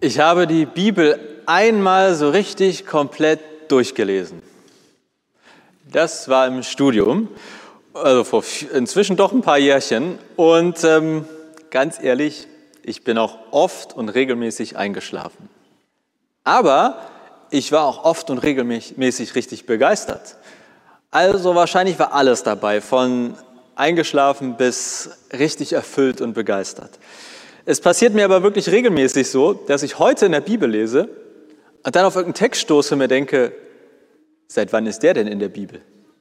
Ich habe die Bibel einmal so richtig komplett durchgelesen. Das war im Studium, also vor inzwischen doch ein paar Jährchen. Und ähm, ganz ehrlich, ich bin auch oft und regelmäßig eingeschlafen. Aber ich war auch oft und regelmäßig richtig begeistert. Also wahrscheinlich war alles dabei, von eingeschlafen bis richtig erfüllt und begeistert. Es passiert mir aber wirklich regelmäßig so, dass ich heute in der Bibel lese und dann auf irgendeinen Text stoße und mir denke, seit wann ist der denn in der Bibel?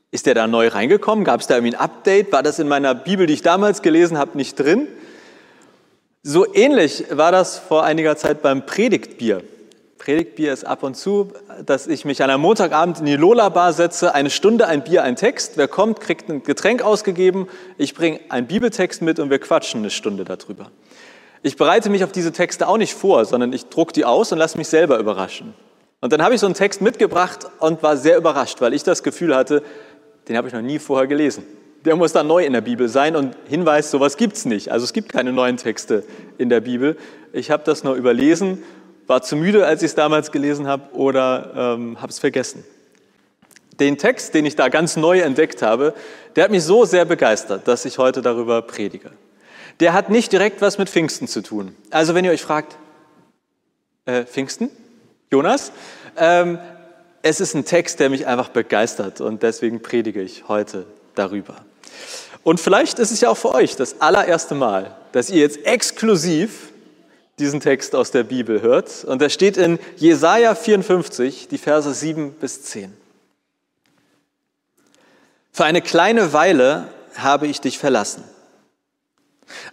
Ist der da neu reingekommen? Gab es da irgendwie ein Update? War das in meiner Bibel, die ich damals gelesen habe, nicht drin? So ähnlich war das vor einiger Zeit beim Predigtbier. Predigtbier ist ab und zu, dass ich mich an einem Montagabend in die Lola-Bar setze, eine Stunde ein Bier, ein Text. Wer kommt, kriegt ein Getränk ausgegeben. Ich bringe einen Bibeltext mit und wir quatschen eine Stunde darüber. Ich bereite mich auf diese Texte auch nicht vor, sondern ich drucke die aus und lasse mich selber überraschen. Und dann habe ich so einen Text mitgebracht und war sehr überrascht, weil ich das Gefühl hatte, den habe ich noch nie vorher gelesen. Der muss dann neu in der Bibel sein und Hinweis, sowas gibt es nicht. Also es gibt keine neuen Texte in der Bibel. Ich habe das nur überlesen, war zu müde, als ich es damals gelesen habe oder ähm, habe es vergessen. Den Text, den ich da ganz neu entdeckt habe, der hat mich so sehr begeistert, dass ich heute darüber predige der hat nicht direkt was mit Pfingsten zu tun. Also wenn ihr euch fragt, äh, Pfingsten, Jonas, ähm, es ist ein Text, der mich einfach begeistert und deswegen predige ich heute darüber. Und vielleicht ist es ja auch für euch das allererste Mal, dass ihr jetzt exklusiv diesen Text aus der Bibel hört. Und der steht in Jesaja 54, die Verse 7 bis 10. Für eine kleine Weile habe ich dich verlassen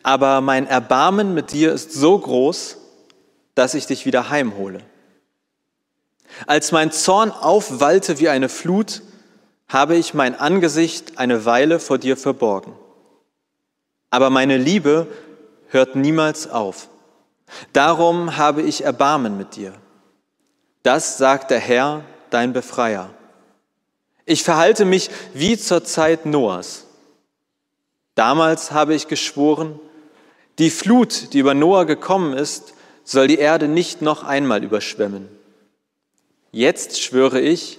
aber mein Erbarmen mit dir ist so groß, dass ich dich wieder heimhole. Als mein Zorn aufwallte wie eine Flut, habe ich mein Angesicht eine Weile vor dir verborgen. Aber meine Liebe hört niemals auf. Darum habe ich Erbarmen mit dir. Das sagt der Herr, dein Befreier. Ich verhalte mich wie zur Zeit Noahs Damals habe ich geschworen, die Flut, die über Noah gekommen ist, soll die Erde nicht noch einmal überschwemmen. Jetzt schwöre ich,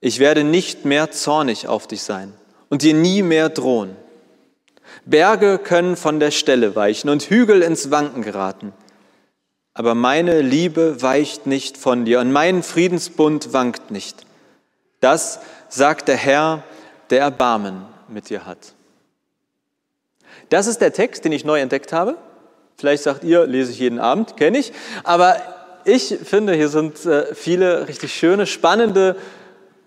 ich werde nicht mehr zornig auf dich sein und dir nie mehr drohen. Berge können von der Stelle weichen und Hügel ins Wanken geraten. Aber meine Liebe weicht nicht von dir und mein Friedensbund wankt nicht. Das sagt der Herr, der Erbarmen mit dir hat. Das ist der Text, den ich neu entdeckt habe. Vielleicht sagt ihr, lese ich jeden Abend, kenne ich. Aber ich finde, hier sind äh, viele richtig schöne, spannende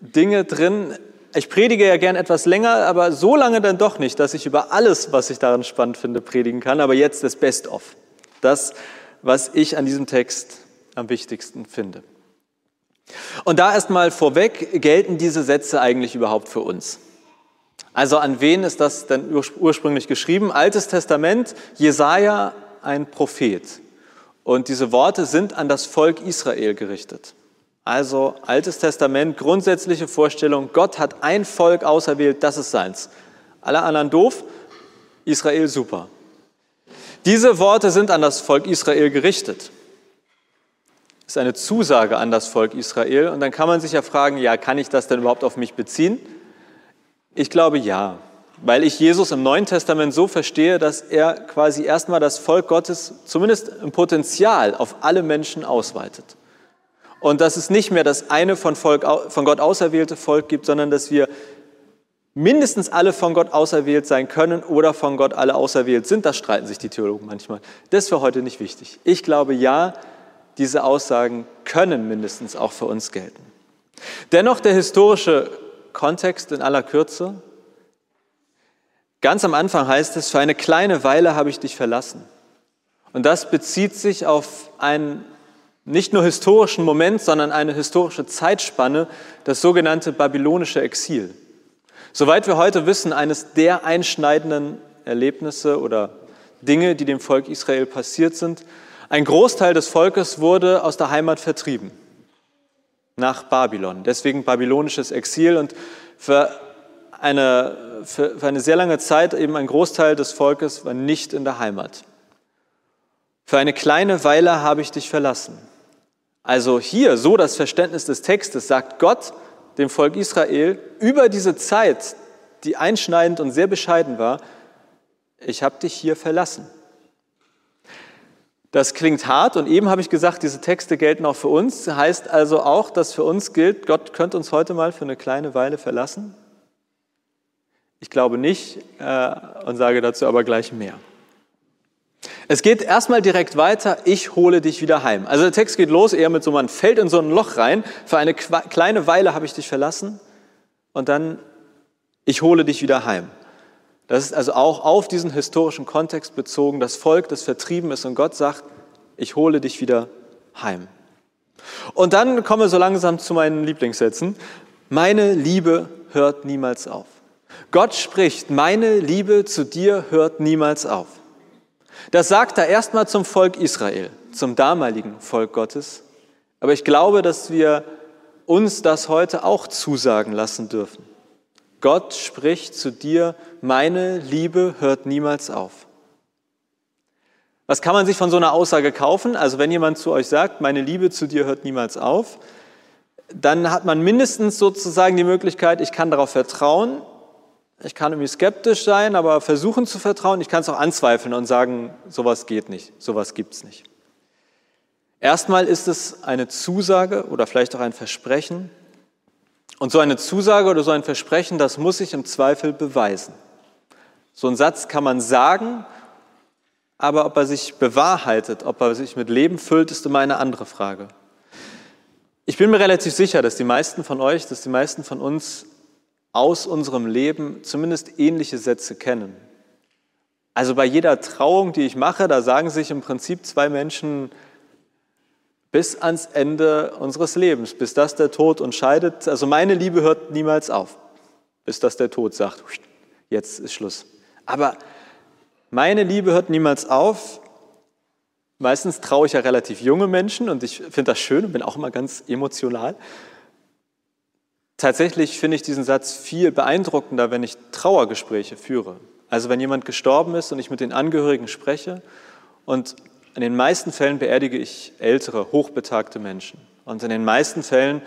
Dinge drin. Ich predige ja gern etwas länger, aber so lange dann doch nicht, dass ich über alles, was ich daran spannend finde, predigen kann. Aber jetzt das Best-of. Das, was ich an diesem Text am wichtigsten finde. Und da erstmal vorweg, gelten diese Sätze eigentlich überhaupt für uns? Also an wen ist das denn ursprünglich geschrieben? Altes Testament, Jesaja, ein Prophet. Und diese Worte sind an das Volk Israel gerichtet. Also Altes Testament, grundsätzliche Vorstellung, Gott hat ein Volk auserwählt, das ist seins. Alle anderen doof, Israel super. Diese Worte sind an das Volk Israel gerichtet. Das ist eine Zusage an das Volk Israel. Und dann kann man sich ja fragen, ja, kann ich das denn überhaupt auf mich beziehen? Ich glaube ja, weil ich Jesus im Neuen Testament so verstehe, dass er quasi erstmal das Volk Gottes zumindest im Potenzial auf alle Menschen ausweitet. Und dass es nicht mehr das eine von, Volk, von Gott auserwählte Volk gibt, sondern dass wir mindestens alle von Gott auserwählt sein können oder von Gott alle auserwählt sind. Das streiten sich die Theologen manchmal. Das ist für heute nicht wichtig. Ich glaube ja, diese Aussagen können mindestens auch für uns gelten. Dennoch der historische Kontext in aller Kürze. Ganz am Anfang heißt es, für eine kleine Weile habe ich dich verlassen. Und das bezieht sich auf einen nicht nur historischen Moment, sondern eine historische Zeitspanne, das sogenannte babylonische Exil. Soweit wir heute wissen, eines der einschneidenden Erlebnisse oder Dinge, die dem Volk Israel passiert sind. Ein Großteil des Volkes wurde aus der Heimat vertrieben nach Babylon. Deswegen babylonisches Exil und für eine, für, für eine sehr lange Zeit eben ein Großteil des Volkes war nicht in der Heimat. Für eine kleine Weile habe ich dich verlassen. Also hier, so das Verständnis des Textes, sagt Gott dem Volk Israel über diese Zeit, die einschneidend und sehr bescheiden war, ich habe dich hier verlassen. Das klingt hart und eben habe ich gesagt, diese Texte gelten auch für uns. Heißt also auch, dass für uns gilt, Gott könnte uns heute mal für eine kleine Weile verlassen? Ich glaube nicht äh, und sage dazu aber gleich mehr. Es geht erstmal direkt weiter, ich hole dich wieder heim. Also der Text geht los, eher mit so, man fällt in so ein Loch rein, für eine kleine Weile habe ich dich verlassen und dann, ich hole dich wieder heim. Das ist also auch auf diesen historischen Kontext bezogen, das Volk, das vertrieben ist und Gott sagt, ich hole dich wieder heim. Und dann komme so langsam zu meinen Lieblingssätzen. Meine Liebe hört niemals auf. Gott spricht, meine Liebe zu dir hört niemals auf. Das sagt er erstmal zum Volk Israel, zum damaligen Volk Gottes. Aber ich glaube, dass wir uns das heute auch zusagen lassen dürfen. Gott spricht zu dir, meine Liebe hört niemals auf. Was kann man sich von so einer Aussage kaufen? Also wenn jemand zu euch sagt, meine Liebe zu dir hört niemals auf, dann hat man mindestens sozusagen die Möglichkeit, ich kann darauf vertrauen, ich kann irgendwie skeptisch sein, aber versuchen zu vertrauen, ich kann es auch anzweifeln und sagen, sowas geht nicht, sowas gibt es nicht. Erstmal ist es eine Zusage oder vielleicht auch ein Versprechen, und so eine Zusage oder so ein Versprechen, das muss sich im Zweifel beweisen. So ein Satz kann man sagen, aber ob er sich bewahrheitet, ob er sich mit Leben füllt, ist immer eine andere Frage. Ich bin mir relativ sicher, dass die meisten von euch, dass die meisten von uns aus unserem Leben zumindest ähnliche Sätze kennen. Also bei jeder Trauung, die ich mache, da sagen sich im Prinzip zwei Menschen, bis ans Ende unseres Lebens, bis das der Tod uns scheidet. Also meine Liebe hört niemals auf, bis das der Tod sagt, jetzt ist Schluss. Aber meine Liebe hört niemals auf. Meistens traue ich ja relativ junge Menschen und ich finde das schön und bin auch immer ganz emotional. Tatsächlich finde ich diesen Satz viel beeindruckender, wenn ich Trauergespräche führe. Also wenn jemand gestorben ist und ich mit den Angehörigen spreche und in den meisten Fällen beerdige ich ältere, hochbetagte Menschen. Und in den meisten Fällen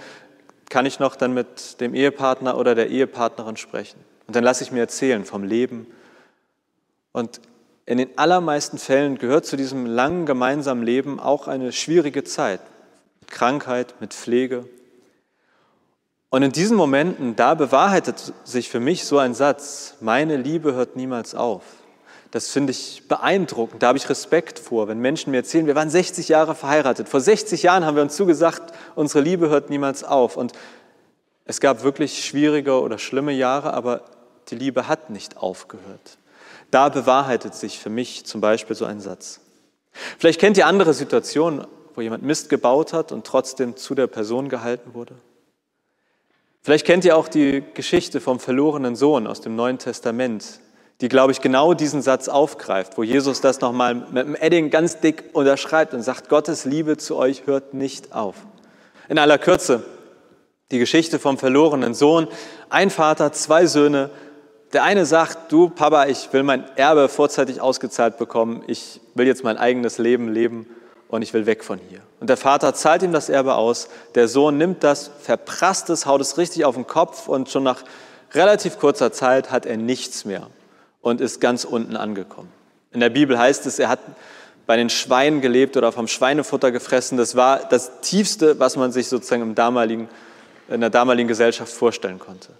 kann ich noch dann mit dem Ehepartner oder der Ehepartnerin sprechen. Und dann lasse ich mir erzählen vom Leben. Und in den allermeisten Fällen gehört zu diesem langen gemeinsamen Leben auch eine schwierige Zeit. Mit Krankheit, mit Pflege. Und in diesen Momenten, da bewahrheitet sich für mich so ein Satz, meine Liebe hört niemals auf. Das finde ich beeindruckend, da habe ich Respekt vor, wenn Menschen mir erzählen, wir waren 60 Jahre verheiratet. Vor 60 Jahren haben wir uns zugesagt, unsere Liebe hört niemals auf. Und es gab wirklich schwierige oder schlimme Jahre, aber die Liebe hat nicht aufgehört. Da bewahrheitet sich für mich zum Beispiel so ein Satz. Vielleicht kennt ihr andere Situationen, wo jemand Mist gebaut hat und trotzdem zu der Person gehalten wurde. Vielleicht kennt ihr auch die Geschichte vom verlorenen Sohn aus dem Neuen Testament, die, glaube ich, genau diesen Satz aufgreift, wo Jesus das nochmal mit dem Edding ganz dick unterschreibt und sagt, Gottes Liebe zu euch hört nicht auf. In aller Kürze, die Geschichte vom verlorenen Sohn. Ein Vater, zwei Söhne. Der eine sagt, du Papa, ich will mein Erbe vorzeitig ausgezahlt bekommen. Ich will jetzt mein eigenes Leben leben und ich will weg von hier. Und der Vater zahlt ihm das Erbe aus. Der Sohn nimmt das, verprasst es, haut es richtig auf den Kopf und schon nach relativ kurzer Zeit hat er nichts mehr und ist ganz unten angekommen. In der Bibel heißt es, er hat bei den Schweinen gelebt oder vom Schweinefutter gefressen. Das war das Tiefste, was man sich sozusagen im damaligen, in der damaligen Gesellschaft vorstellen konnte.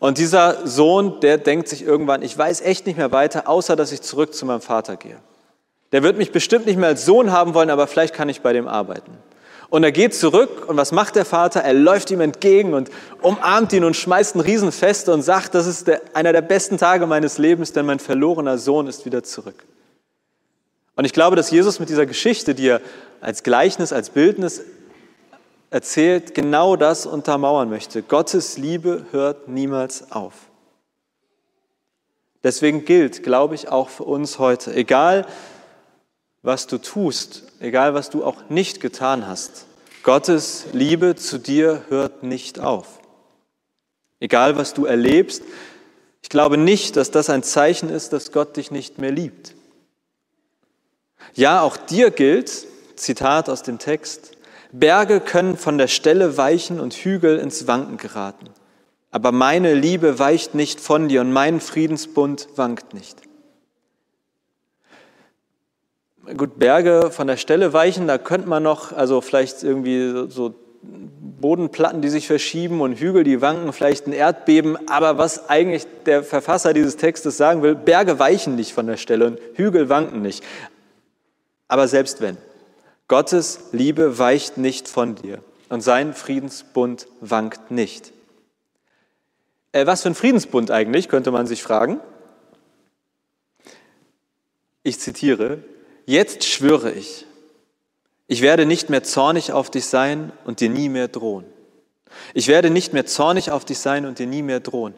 Und dieser Sohn, der denkt sich irgendwann, ich weiß echt nicht mehr weiter, außer dass ich zurück zu meinem Vater gehe. Der wird mich bestimmt nicht mehr als Sohn haben wollen, aber vielleicht kann ich bei dem arbeiten. Und er geht zurück und was macht der Vater? Er läuft ihm entgegen und umarmt ihn und schmeißt ein Riesenfest und sagt, das ist der, einer der besten Tage meines Lebens, denn mein verlorener Sohn ist wieder zurück. Und ich glaube, dass Jesus mit dieser Geschichte, die er als Gleichnis, als Bildnis erzählt, genau das untermauern möchte. Gottes Liebe hört niemals auf. Deswegen gilt, glaube ich, auch für uns heute, egal was du tust, egal was du auch nicht getan hast. Gottes Liebe zu dir hört nicht auf. Egal was du erlebst, ich glaube nicht, dass das ein Zeichen ist, dass Gott dich nicht mehr liebt. Ja, auch dir gilt, Zitat aus dem Text, Berge können von der Stelle weichen und Hügel ins Wanken geraten. Aber meine Liebe weicht nicht von dir und mein Friedensbund wankt nicht. Gut, Berge von der Stelle weichen, da könnte man noch, also vielleicht irgendwie so Bodenplatten, die sich verschieben und Hügel, die wanken, vielleicht ein Erdbeben. Aber was eigentlich der Verfasser dieses Textes sagen will, Berge weichen nicht von der Stelle und Hügel wanken nicht. Aber selbst wenn, Gottes Liebe weicht nicht von dir und sein Friedensbund wankt nicht. Äh, was für ein Friedensbund eigentlich, könnte man sich fragen. Ich zitiere, jetzt schwöre ich, ich werde nicht mehr zornig auf dich sein und dir nie mehr drohen. Ich werde nicht mehr zornig auf dich sein und dir nie mehr drohen.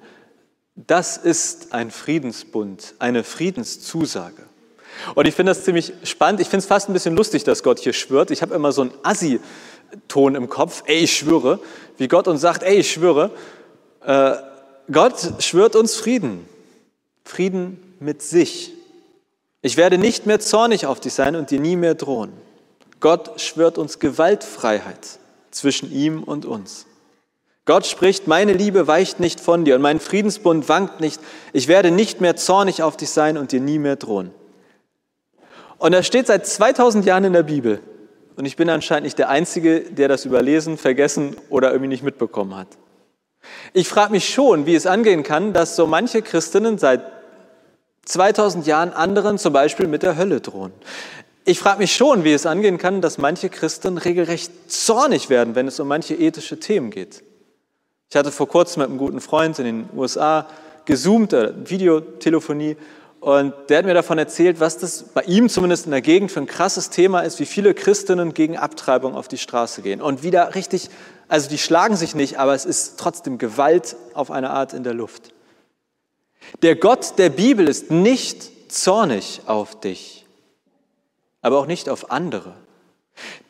Das ist ein Friedensbund, eine Friedenszusage. Und ich finde das ziemlich spannend. Ich finde es fast ein bisschen lustig, dass Gott hier schwört. Ich habe immer so einen Assi-Ton im Kopf. Ey, ich schwöre. Wie Gott uns sagt, ey, ich schwöre. Äh, Gott schwört uns Frieden. Frieden mit sich. Ich werde nicht mehr zornig auf dich sein und dir nie mehr drohen. Gott schwört uns Gewaltfreiheit zwischen ihm und uns. Gott spricht, meine Liebe weicht nicht von dir und mein Friedensbund wankt nicht. Ich werde nicht mehr zornig auf dich sein und dir nie mehr drohen. Und das steht seit 2000 Jahren in der Bibel. Und ich bin anscheinend nicht der Einzige, der das überlesen, vergessen oder irgendwie nicht mitbekommen hat. Ich frage mich schon, wie es angehen kann, dass so manche Christinnen seit 2000 Jahren anderen zum Beispiel mit der Hölle drohen. Ich frage mich schon, wie es angehen kann, dass manche Christen regelrecht zornig werden, wenn es um manche ethische Themen geht. Ich hatte vor kurzem mit einem guten Freund in den USA gezoomt, äh, Videotelefonie, und der hat mir davon erzählt, was das bei ihm zumindest in der Gegend für ein krasses Thema ist, wie viele Christinnen gegen Abtreibung auf die Straße gehen. Und wieder richtig, also die schlagen sich nicht, aber es ist trotzdem Gewalt auf eine Art in der Luft. Der Gott der Bibel ist nicht zornig auf dich aber auch nicht auf andere.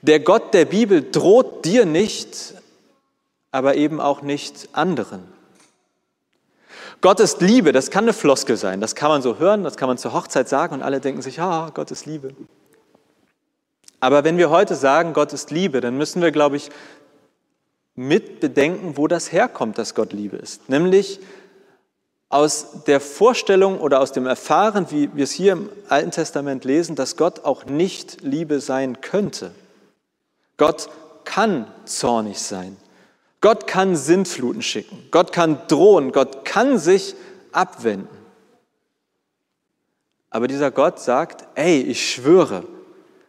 Der Gott der Bibel droht dir nicht, aber eben auch nicht anderen. Gott ist Liebe, das kann eine Floskel sein, das kann man so hören, das kann man zur Hochzeit sagen und alle denken sich, ah, Gott ist Liebe. Aber wenn wir heute sagen, Gott ist Liebe, dann müssen wir, glaube ich, mit bedenken, wo das herkommt, dass Gott Liebe ist. Nämlich aus der Vorstellung oder aus dem Erfahren, wie wir es hier im Alten Testament lesen, dass Gott auch nicht Liebe sein könnte. Gott kann zornig sein. Gott kann Sintfluten schicken. Gott kann drohen. Gott kann sich abwenden. Aber dieser Gott sagt, ey, ich schwöre,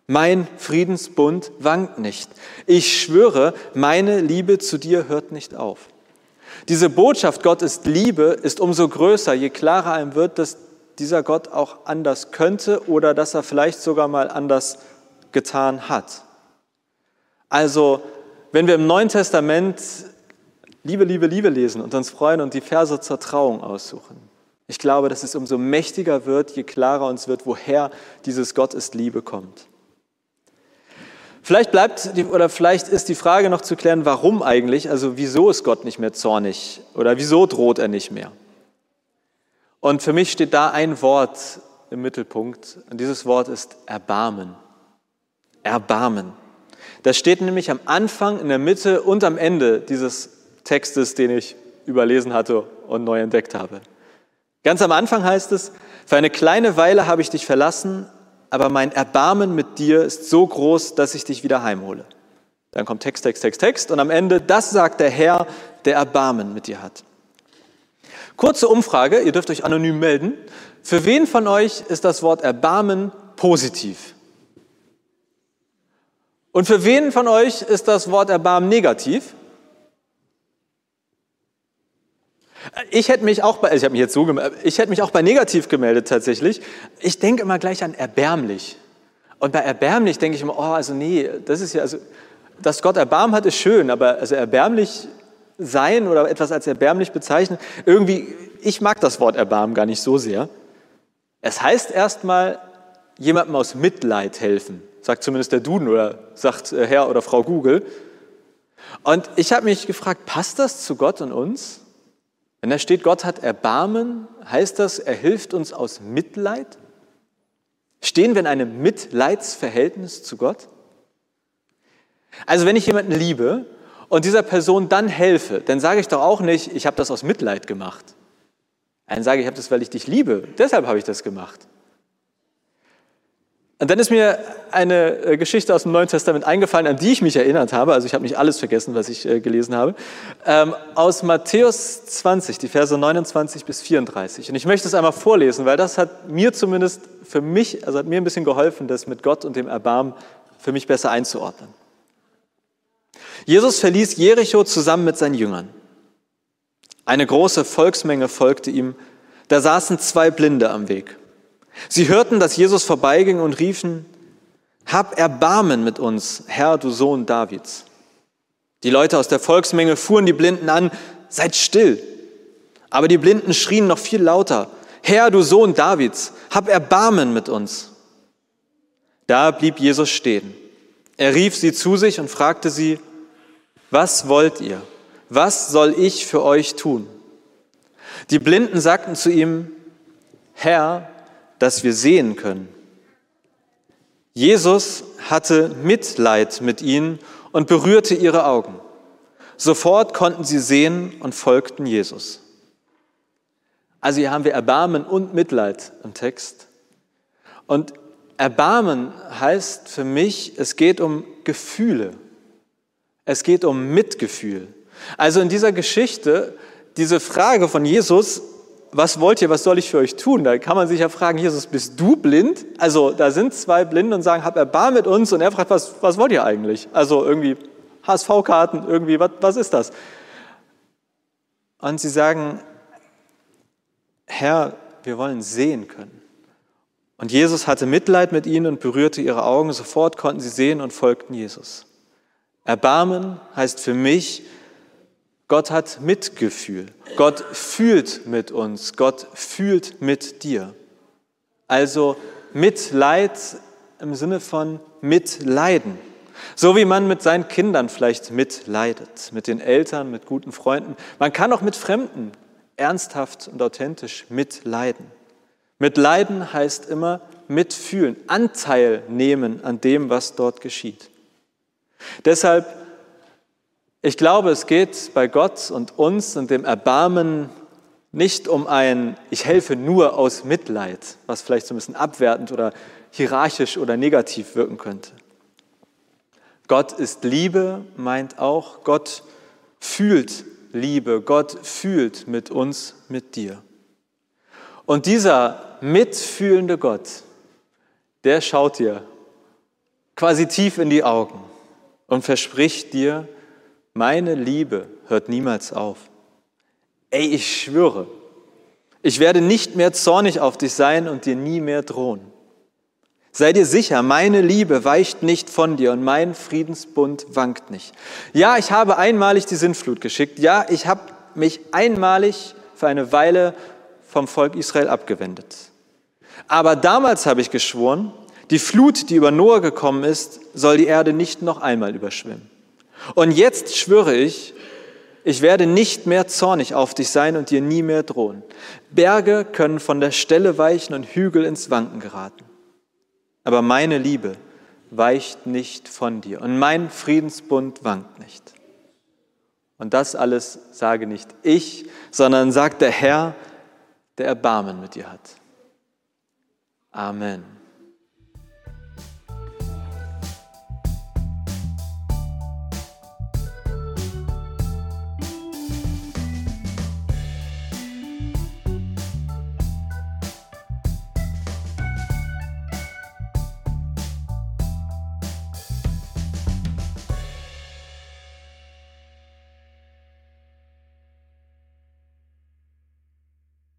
mein Friedensbund wankt nicht. Ich schwöre, meine Liebe zu dir hört nicht auf. Diese Botschaft, Gott ist Liebe, ist umso größer, je klarer einem wird, dass dieser Gott auch anders könnte oder dass er vielleicht sogar mal anders getan hat. Also, wenn wir im Neuen Testament Liebe, Liebe, Liebe lesen und uns freuen und die Verse zur Trauung aussuchen, ich glaube, dass es umso mächtiger wird, je klarer uns wird, woher dieses Gott ist Liebe kommt. Vielleicht bleibt die, oder vielleicht ist die Frage noch zu klären, warum eigentlich, also wieso ist Gott nicht mehr zornig oder wieso droht er nicht mehr? Und für mich steht da ein Wort im Mittelpunkt und dieses Wort ist Erbarmen. Erbarmen. Das steht nämlich am Anfang, in der Mitte und am Ende dieses Textes, den ich überlesen hatte und neu entdeckt habe. Ganz am Anfang heißt es, für eine kleine Weile habe ich dich verlassen, aber mein Erbarmen mit dir ist so groß, dass ich dich wieder heimhole. Dann kommt Text, Text, Text, Text und am Ende, das sagt der Herr, der Erbarmen mit dir hat. Kurze Umfrage, ihr dürft euch anonym melden. Für wen von euch ist das Wort Erbarmen positiv? Und für wen von euch ist das Wort Erbarmen negativ? Ich hätte mich auch bei, ich habe mich jetzt gemeldet, ich hätte mich auch bei negativ gemeldet tatsächlich. Ich denke immer gleich an erbärmlich. Und bei erbärmlich denke ich immer, oh, also nee, das ist ja, also, dass Gott Erbarmen hat, ist schön, aber also erbärmlich sein oder etwas als erbärmlich bezeichnen, irgendwie, ich mag das Wort Erbarmen gar nicht so sehr. Es heißt erstmal, jemandem aus Mitleid helfen, sagt zumindest der Duden oder sagt äh, Herr oder Frau Google. Und ich habe mich gefragt, passt das zu Gott und uns? Wenn da steht, Gott hat Erbarmen, heißt das, er hilft uns aus Mitleid? Stehen wir in einem Mitleidsverhältnis zu Gott? Also wenn ich jemanden liebe und dieser Person dann helfe, dann sage ich doch auch nicht, ich habe das aus Mitleid gemacht. Dann sage ich, ich habe das, weil ich dich liebe. Deshalb habe ich das gemacht. Und dann ist mir eine äh, Geschichte aus dem Neuen Testament eingefallen, an die ich mich erinnert habe. Also ich habe nicht alles vergessen, was ich äh, gelesen habe. Ähm, aus Matthäus 20, die Verse 29 bis 34. Und ich möchte es einmal vorlesen, weil das hat mir zumindest für mich, also hat mir ein bisschen geholfen, das mit Gott und dem Erbarmen für mich besser einzuordnen. Jesus verließ Jericho zusammen mit seinen Jüngern. Eine große Volksmenge folgte ihm. Da saßen zwei Blinde am Weg. Sie hörten, dass Jesus vorbeiging und riefen, Hab Erbarmen mit uns, Herr, du Sohn Davids. Die Leute aus der Volksmenge fuhren die Blinden an, Seid still. Aber die Blinden schrien noch viel lauter, Herr, du Sohn Davids, hab Erbarmen mit uns. Da blieb Jesus stehen. Er rief sie zu sich und fragte sie, was wollt ihr? Was soll ich für euch tun? Die Blinden sagten zu ihm, Herr, dass wir sehen können. Jesus hatte Mitleid mit ihnen und berührte ihre Augen. Sofort konnten sie sehen und folgten Jesus. Also hier haben wir Erbarmen und Mitleid im Text. Und Erbarmen heißt für mich, es geht um Gefühle. Es geht um Mitgefühl. Also in dieser Geschichte, diese Frage von Jesus, was wollt ihr, was soll ich für euch tun? Da kann man sich ja fragen, Jesus, bist du blind? Also da sind zwei Blinde und sagen, hab Erbarm mit uns. Und er fragt, was, was wollt ihr eigentlich? Also irgendwie HSV-Karten, irgendwie, was, was ist das? Und sie sagen, Herr, wir wollen sehen können. Und Jesus hatte Mitleid mit ihnen und berührte ihre Augen. Sofort konnten sie sehen und folgten Jesus. Erbarmen heißt für mich, Gott hat Mitgefühl. Gott fühlt mit uns. Gott fühlt mit dir. Also Mitleid im Sinne von Mitleiden. So wie man mit seinen Kindern vielleicht mitleidet, mit den Eltern, mit guten Freunden. Man kann auch mit Fremden ernsthaft und authentisch mitleiden. Mitleiden heißt immer mitfühlen, Anteil nehmen an dem, was dort geschieht. Deshalb ich glaube, es geht bei Gott und uns und dem Erbarmen nicht um ein Ich helfe nur aus Mitleid, was vielleicht so ein bisschen abwertend oder hierarchisch oder negativ wirken könnte. Gott ist Liebe, meint auch, Gott fühlt Liebe, Gott fühlt mit uns, mit dir. Und dieser mitfühlende Gott, der schaut dir quasi tief in die Augen und verspricht dir, meine Liebe hört niemals auf. Ey, ich schwöre, ich werde nicht mehr zornig auf dich sein und dir nie mehr drohen. Sei dir sicher, meine Liebe weicht nicht von dir und mein Friedensbund wankt nicht. Ja, ich habe einmalig die Sintflut geschickt. Ja, ich habe mich einmalig für eine Weile vom Volk Israel abgewendet. Aber damals habe ich geschworen, die Flut, die über Noah gekommen ist, soll die Erde nicht noch einmal überschwemmen. Und jetzt schwöre ich, ich werde nicht mehr zornig auf dich sein und dir nie mehr drohen. Berge können von der Stelle weichen und Hügel ins Wanken geraten. Aber meine Liebe weicht nicht von dir und mein Friedensbund wankt nicht. Und das alles sage nicht ich, sondern sagt der Herr, der Erbarmen mit dir hat. Amen.